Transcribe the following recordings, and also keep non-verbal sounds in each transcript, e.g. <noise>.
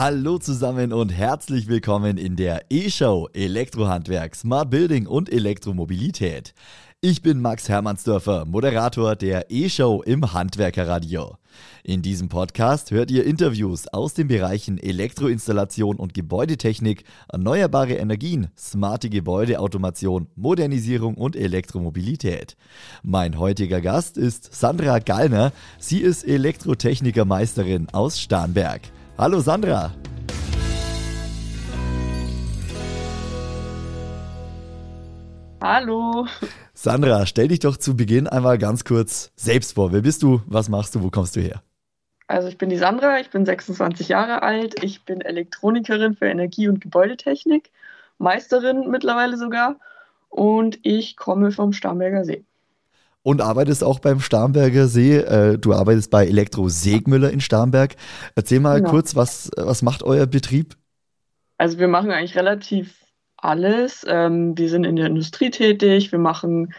Hallo zusammen und herzlich willkommen in der E-Show Elektrohandwerk, Smart Building und Elektromobilität. Ich bin Max Hermannsdörfer, Moderator der E-Show im Handwerkerradio. In diesem Podcast hört ihr Interviews aus den Bereichen Elektroinstallation und Gebäudetechnik, erneuerbare Energien, smarte Gebäudeautomation, Modernisierung und Elektromobilität. Mein heutiger Gast ist Sandra Gallner. Sie ist Elektrotechnikermeisterin aus Starnberg. Hallo Sandra. Hallo. Sandra, stell dich doch zu Beginn einmal ganz kurz selbst vor. Wer bist du? Was machst du? Wo kommst du her? Also ich bin die Sandra, ich bin 26 Jahre alt, ich bin Elektronikerin für Energie- und Gebäudetechnik, Meisterin mittlerweile sogar und ich komme vom Starnberger See und arbeitest auch beim Starnberger See. Äh, du arbeitest bei Elektro Segmüller in Starnberg. Erzähl mal genau. kurz, was, was macht euer Betrieb? Also wir machen eigentlich relativ alles. Ähm, wir sind in der Industrie tätig, wir machen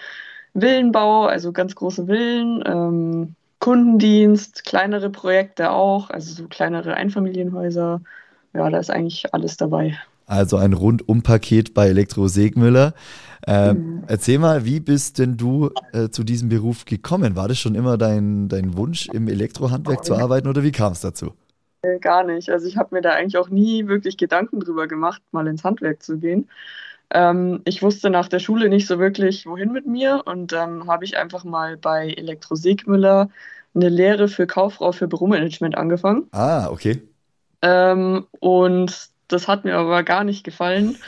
Villenbau, also ganz große Villen, ähm, Kundendienst, kleinere Projekte auch, also so kleinere Einfamilienhäuser. Ja, da ist eigentlich alles dabei. Also ein Rundum-Paket bei Elektro Segmüller. Äh, mhm. Erzähl mal, wie bist denn du äh, zu diesem Beruf gekommen? War das schon immer dein, dein Wunsch, im Elektrohandwerk oh, zu arbeiten oder wie kam es dazu? Äh, gar nicht. Also ich habe mir da eigentlich auch nie wirklich Gedanken drüber gemacht, mal ins Handwerk zu gehen. Ähm, ich wusste nach der Schule nicht so wirklich, wohin mit mir und dann habe ich einfach mal bei Elektro Segmüller eine Lehre für Kauffrau für Büromanagement angefangen. Ah, okay. Ähm, und das hat mir aber gar nicht gefallen. <laughs>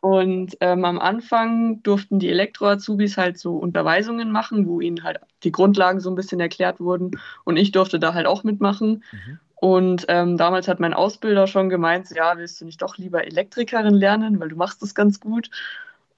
Und ähm, am Anfang durften die Elektro-Azubis halt so Unterweisungen machen, wo ihnen halt die Grundlagen so ein bisschen erklärt wurden. Und ich durfte da halt auch mitmachen. Mhm. Und ähm, damals hat mein Ausbilder schon gemeint, ja, willst du nicht doch lieber Elektrikerin lernen, weil du machst das ganz gut.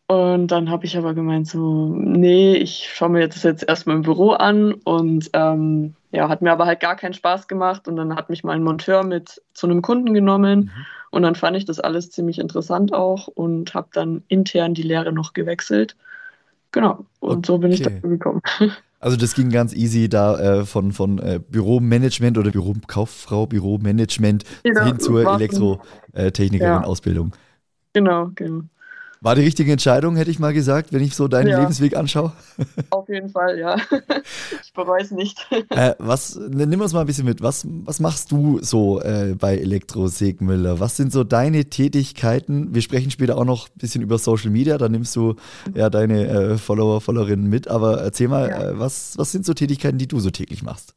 Und dann habe ich aber gemeint, so, nee, ich schaue mir das jetzt erstmal im Büro an und ähm, ja, hat mir aber halt gar keinen Spaß gemacht. Und dann hat mich mal ein Monteur mit zu einem Kunden genommen mhm. Und dann fand ich das alles ziemlich interessant auch und habe dann intern die Lehre noch gewechselt. Genau, und okay. so bin ich dazu gekommen. <laughs> Also das ging ganz easy da äh, von, von äh, Büromanagement oder Bürokauffrau, Büromanagement genau, hin zur Elektrotechnikerin-Ausbildung. Ja. Genau, genau. War die richtige Entscheidung, hätte ich mal gesagt, wenn ich so deinen ja. Lebensweg anschaue? <laughs> Auf jeden Fall, ja. <laughs> Ich bereue es nicht. Äh, was, nimm uns mal ein bisschen mit. Was, was machst du so äh, bei Elektro Segmüller? Was sind so deine Tätigkeiten? Wir sprechen später auch noch ein bisschen über Social Media, da nimmst du ja deine äh, Follower, Followerinnen mit. Aber erzähl mal, ja. Äh, was, was sind so Tätigkeiten, die du so täglich machst?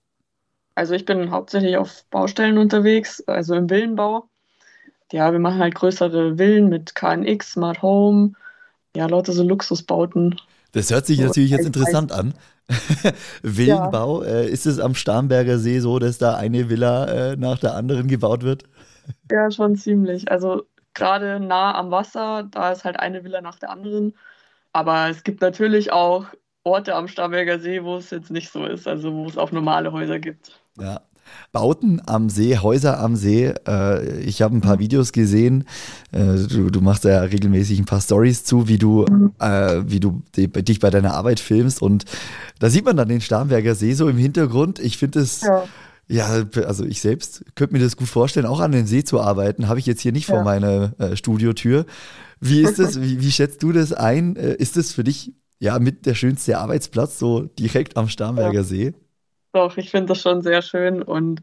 Also ich bin hauptsächlich auf Baustellen unterwegs, also im Villenbau ja, wir machen halt größere Villen mit KNX, Smart Home, ja, lauter so Luxusbauten. Das hört sich natürlich jetzt interessant an. <laughs> Villenbau, ja. äh, ist es am Starnberger See so, dass da eine Villa äh, nach der anderen gebaut wird? <laughs> Ja, schon ziemlich. Also gerade nah am Wasser, da ist halt eine Villa nach der anderen. Aber es gibt natürlich auch Orte am Starnberger See, wo es jetzt nicht so ist, also wo es auch normale Häuser gibt. Ja, Bauten am See, Häuser am See. Äh, ich habe ein paar Videos gesehen. Äh, du, du, machst ja regelmäßig ein paar Stories zu, wie du, äh, wie du dich bei deiner Arbeit filmst. Und da sieht man dann den Starnberger See so im Hintergrund. Ich finde es. Ja. Ja, also ich selbst könnte mir das gut vorstellen, auch an den See zu arbeiten. Habe ich jetzt hier nicht ja. vor meiner äh, Studiotür. Wie ist das? Wie, wie schätzt du das ein? Ist das für dich ja mit der schönste Arbeitsplatz so direkt am Starnberger ja. See? Doch, ich finde das schon sehr schön und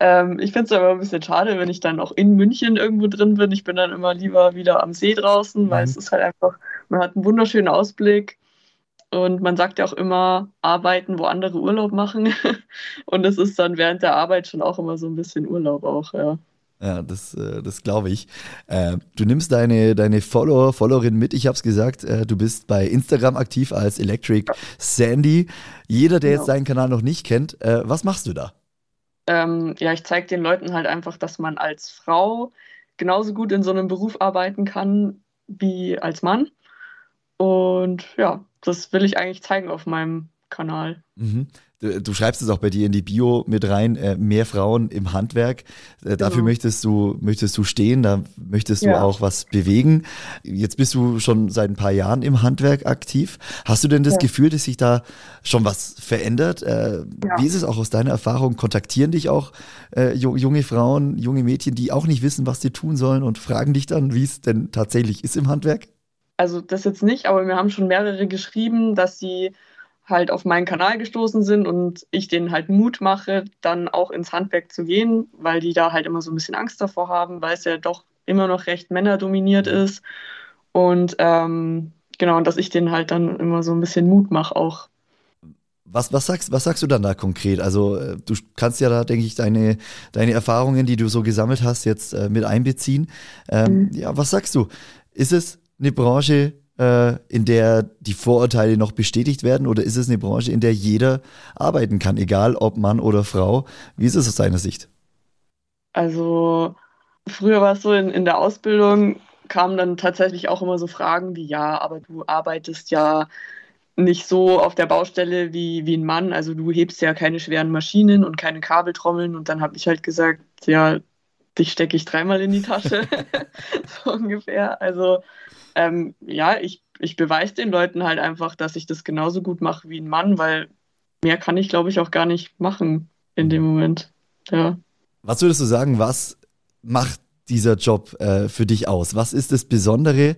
ähm, ich finde es aber ein bisschen schade, wenn ich dann auch in München irgendwo drin bin. Ich bin dann immer lieber wieder am See draußen, weil mhm. es ist halt einfach, man hat einen wunderschönen Ausblick und man sagt ja auch immer, arbeiten, wo andere Urlaub machen. <laughs> und es ist dann während der Arbeit schon auch immer so ein bisschen Urlaub auch, ja. Ja, das, äh, das glaube ich. Äh, du nimmst deine, deine Follower, Followerin mit. Ich habe es gesagt, äh, du bist bei Instagram aktiv als Electric Sandy. Jeder, der genau. jetzt deinen Kanal noch nicht kennt, was machst du da? Ähm, ja, ich zeige den Leuten halt einfach, dass man als Frau genauso gut in so einem Beruf arbeiten kann wie als Mann. Und ja, das will ich eigentlich zeigen auf meinem Kanal. Mhm. Du, du, schreibst es auch bei dir in die Bio mit rein, äh, mehr Frauen im Handwerk. Äh, dafür genau. möchtest du, möchtest du stehen, da möchtest du ja. auch was bewegen. Jetzt bist du schon seit ein paar Jahren im Handwerk aktiv. Hast du denn das ja. Gefühl, dass sich da schon was verändert? Äh, ja. Wie ist es auch aus deiner Erfahrung? Kontaktieren dich auch äh, junge Frauen, junge Mädchen, die auch nicht wissen, was sie tun sollen und fragen dich dann, wie es denn tatsächlich ist im Handwerk? Also das jetzt nicht, aber wir haben schon mehrere geschrieben, dass sie halt auf meinen Kanal gestoßen sind und ich denen halt Mut mache, dann auch ins Handwerk zu gehen, weil die da halt immer so ein bisschen Angst davor haben, weil es ja doch immer noch recht männerdominiert ist. Und ähm, genau, und dass ich denen halt dann immer so ein bisschen Mut mache auch. Was, was, sagst, was sagst du dann da konkret? Also äh, du kannst ja da, denke ich, deine, deine Erfahrungen, die du so gesammelt hast, jetzt äh, mit einbeziehen. Ähm, mhm. Ja, was sagst du? Ist es eine Branche, in der die Vorurteile noch bestätigt werden? Oder ist es eine Branche, in der jeder arbeiten kann, egal ob Mann oder Frau? Wie ist es aus deiner Sicht? Also früher war es so, in, in der Ausbildung kamen dann tatsächlich auch immer so Fragen wie, ja, aber du arbeitest ja nicht so auf der Baustelle wie, wie ein Mann. Also du hebst ja keine schweren Maschinen und keine Kabeltrommeln. Und dann habe ich halt gesagt, ja, dich stecke ich dreimal in die Tasche. <laughs> so ungefähr. Also ähm, ja, ich, ich beweise den Leuten halt einfach, dass ich das genauso gut mache wie ein Mann, weil mehr kann ich, glaube ich, auch gar nicht machen in dem Moment. Ja. Was würdest du sagen, was macht dieser Job äh, für dich aus? Was ist das Besondere?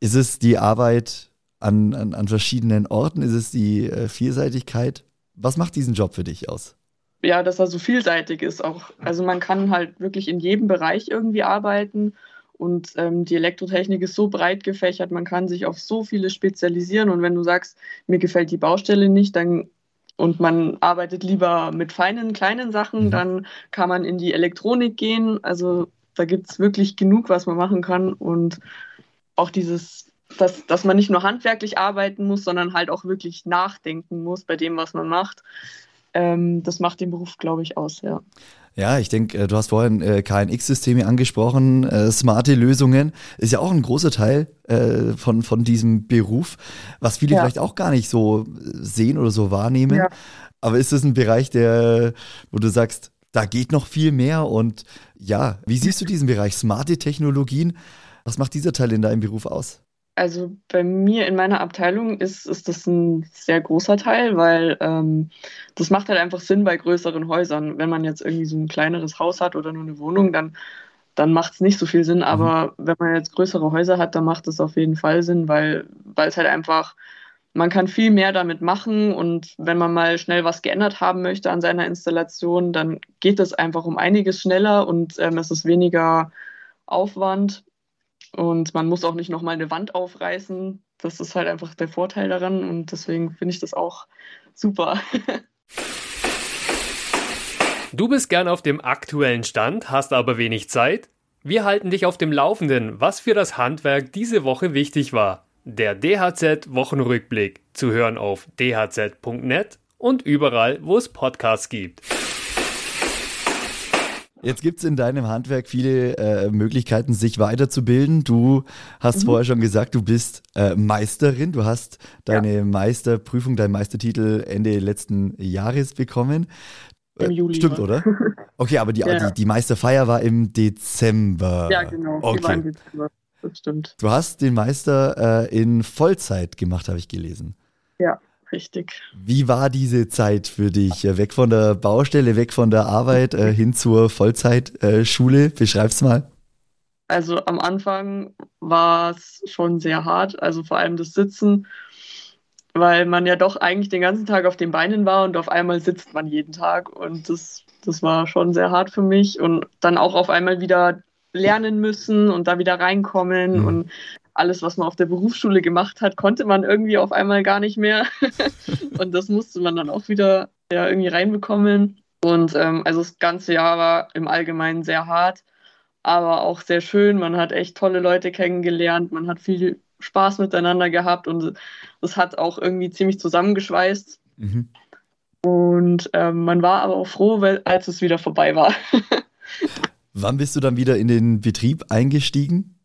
Ist es die Arbeit an, an, an verschiedenen Orten? Ist es die äh, Vielseitigkeit? Was macht diesen Job für dich aus? Ja, dass er so vielseitig ist auch. Also man kann halt wirklich in jedem Bereich irgendwie arbeiten und ähm, die Elektrotechnik ist so breit gefächert, man kann sich auf so viele spezialisieren. Und wenn du sagst, mir gefällt die Baustelle nicht, dann und man arbeitet lieber mit feinen, kleinen Sachen, dann kann man in die Elektronik gehen. Also da gibt es wirklich genug, was man machen kann. Und auch dieses, dass, dass man nicht nur handwerklich arbeiten muss, sondern halt auch wirklich nachdenken muss bei dem, was man macht. Ähm, das macht den Beruf, glaube ich, aus, ja. Ja, ich denke, äh, du hast vorhin äh, KNX-Systeme angesprochen, äh, smarte Lösungen ist ja auch ein großer Teil äh, von, von diesem Beruf, was viele ja. vielleicht auch gar nicht so sehen oder so wahrnehmen. Ja. Aber ist das ein Bereich, der, wo du sagst, da geht noch viel mehr und ja, wie siehst du diesen Bereich smarte Technologien? Was macht dieser Teil in deinem Beruf aus? Also bei mir in meiner Abteilung ist, ist das ein sehr großer Teil, weil ähm, das macht halt einfach Sinn bei größeren Häusern. Wenn man jetzt irgendwie so ein kleineres Haus hat oder nur eine Wohnung, dann, dann macht es nicht so viel Sinn. Aber mhm. wenn man jetzt größere Häuser hat, dann macht es auf jeden Fall Sinn, weil, weil es halt einfach, man kann viel mehr damit machen und wenn man mal schnell was geändert haben möchte an seiner Installation, dann geht es einfach um einiges schneller und ähm, es ist weniger Aufwand und man muss auch nicht nochmal eine Wand aufreißen. Das ist halt einfach der Vorteil daran und deswegen finde ich das auch super. Du bist gern auf dem aktuellen Stand, hast aber wenig Zeit? Wir halten dich auf dem Laufenden, was für das Handwerk diese Woche wichtig war. Der DHZ Wochenrückblick zu hören auf dhz.net und überall, wo es Podcasts gibt. Jetzt gibt es in deinem Handwerk viele äh, Möglichkeiten, sich weiterzubilden. Du hast mhm. vorher schon gesagt, du bist äh, Meisterin. Du hast deine ja. Meisterprüfung, deinen Meistertitel Ende letzten Jahres bekommen. Im Juli. Stimmt, oder? <laughs> Okay, aber die, ja. die, die Meisterfeier war im Dezember. Ja, genau. Okay. Die war im Dezember. Das stimmt. Du hast den Meister äh, in Vollzeit gemacht, habe ich gelesen. Ja. Richtig. Wie war diese Zeit für dich? Weg von der Baustelle, weg von der Arbeit, äh, hin zur Vollzeitschule? Äh, Beschreib's mal. Also am Anfang war es schon sehr hart, also vor allem das Sitzen, weil man ja doch eigentlich den ganzen Tag auf den Beinen war und auf einmal sitzt man jeden Tag und das, das war schon sehr hart für mich und dann auch auf einmal wieder lernen müssen und da wieder reinkommen mhm. und alles, was man auf der Berufsschule gemacht hat, konnte man irgendwie auf einmal gar nicht mehr. <laughs> und das musste man dann auch wieder ja, irgendwie reinbekommen. Und ähm, also das ganze Jahr war im Allgemeinen sehr hart, aber auch sehr schön. Man hat echt tolle Leute kennengelernt, man hat viel Spaß miteinander gehabt und es hat auch irgendwie ziemlich zusammengeschweißt. Mhm. Und ähm, man war aber auch froh, weil, als es wieder vorbei war. <laughs> Wann bist du dann wieder in den Betrieb eingestiegen?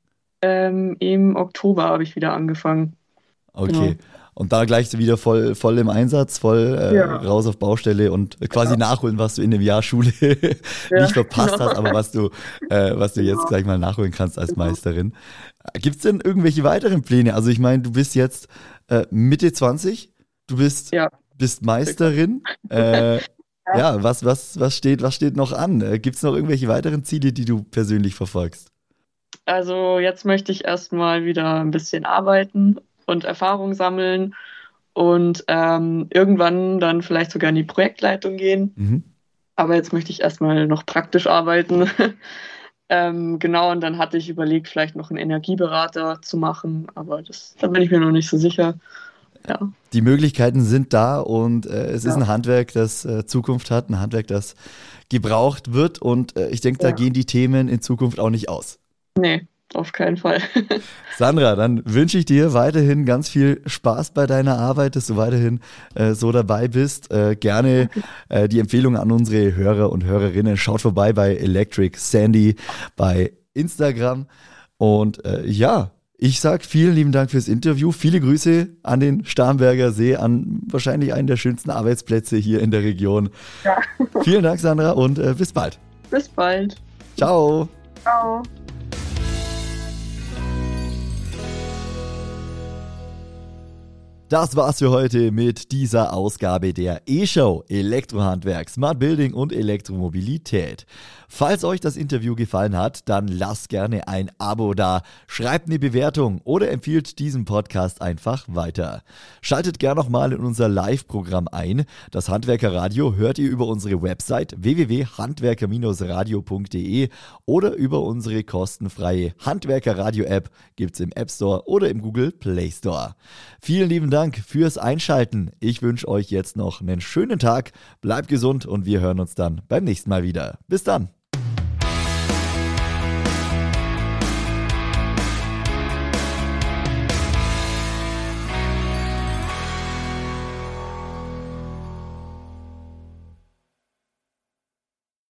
Ähm, Im Oktober habe ich wieder angefangen. Okay. Genau. Und da gleich wieder voll, voll im Einsatz, voll äh, ja. raus auf Baustelle und quasi ja. nachholen, was du in dem Jahr Schule <laughs> ja, nicht verpasst genau. hast, aber was du, äh, was du jetzt gleich mal nachholen kannst als genau. Meisterin. Gibt es denn irgendwelche weiteren Pläne? Also ich meine, du bist jetzt äh, Mitte 20, du bist, bist Meisterin. Äh, <laughs> ja, was, was, was, steht, was steht noch an? Äh, Gibt es noch irgendwelche weiteren Ziele, die du persönlich verfolgst? Also jetzt möchte ich erstmal wieder ein bisschen arbeiten und Erfahrung sammeln und ähm, irgendwann dann vielleicht sogar in die Projektleitung gehen. Mhm. Aber jetzt möchte ich erstmal noch praktisch arbeiten. <laughs> ähm, genau, und dann hatte ich überlegt, vielleicht noch einen Energieberater zu machen, aber das, da bin ich mir noch nicht so sicher. Ja. Die Möglichkeiten sind da und äh, es ja. ist ein Handwerk, das äh, Zukunft hat, ein Handwerk, das gebraucht wird und äh, ich denke, ja. da gehen die Themen in Zukunft auch nicht aus. Nee, auf keinen Fall. <laughs> Sandra, dann wünsche ich dir weiterhin ganz viel Spaß bei deiner Arbeit, dass du weiterhin äh, so dabei bist. Äh, gerne äh, die Empfehlung an unsere Hörer und Hörerinnen. Schaut vorbei bei Electric Sandy bei Instagram. Und äh, ja, ich sage vielen lieben Dank fürs Interview. Viele Grüße an den Starnberger See, an wahrscheinlich einen der schönsten Arbeitsplätze hier in der Region. Ja. Vielen Dank, Sandra, und äh, bis bald. Bis bald. Ciao. Ciao. Das war's für heute mit dieser Ausgabe der E-Show Elektrohandwerk, Smart Building und Elektromobilität. Falls euch das Interview gefallen hat, dann lasst gerne ein Abo da, schreibt eine Bewertung oder empfiehlt diesen Podcast einfach weiter. Schaltet gerne nochmal in unser Live-Programm ein. Das Handwerkerradio hört ihr über unsere Website www.handwerker-radio.de oder über unsere kostenfreie Handwerkerradio-App gibt's im App Store oder im Google Play Store. Vielen lieben Dank fürs Einschalten. Ich wünsche euch jetzt noch einen schönen Tag, bleibt gesund und wir hören uns dann beim nächsten Mal wieder. Bis dann.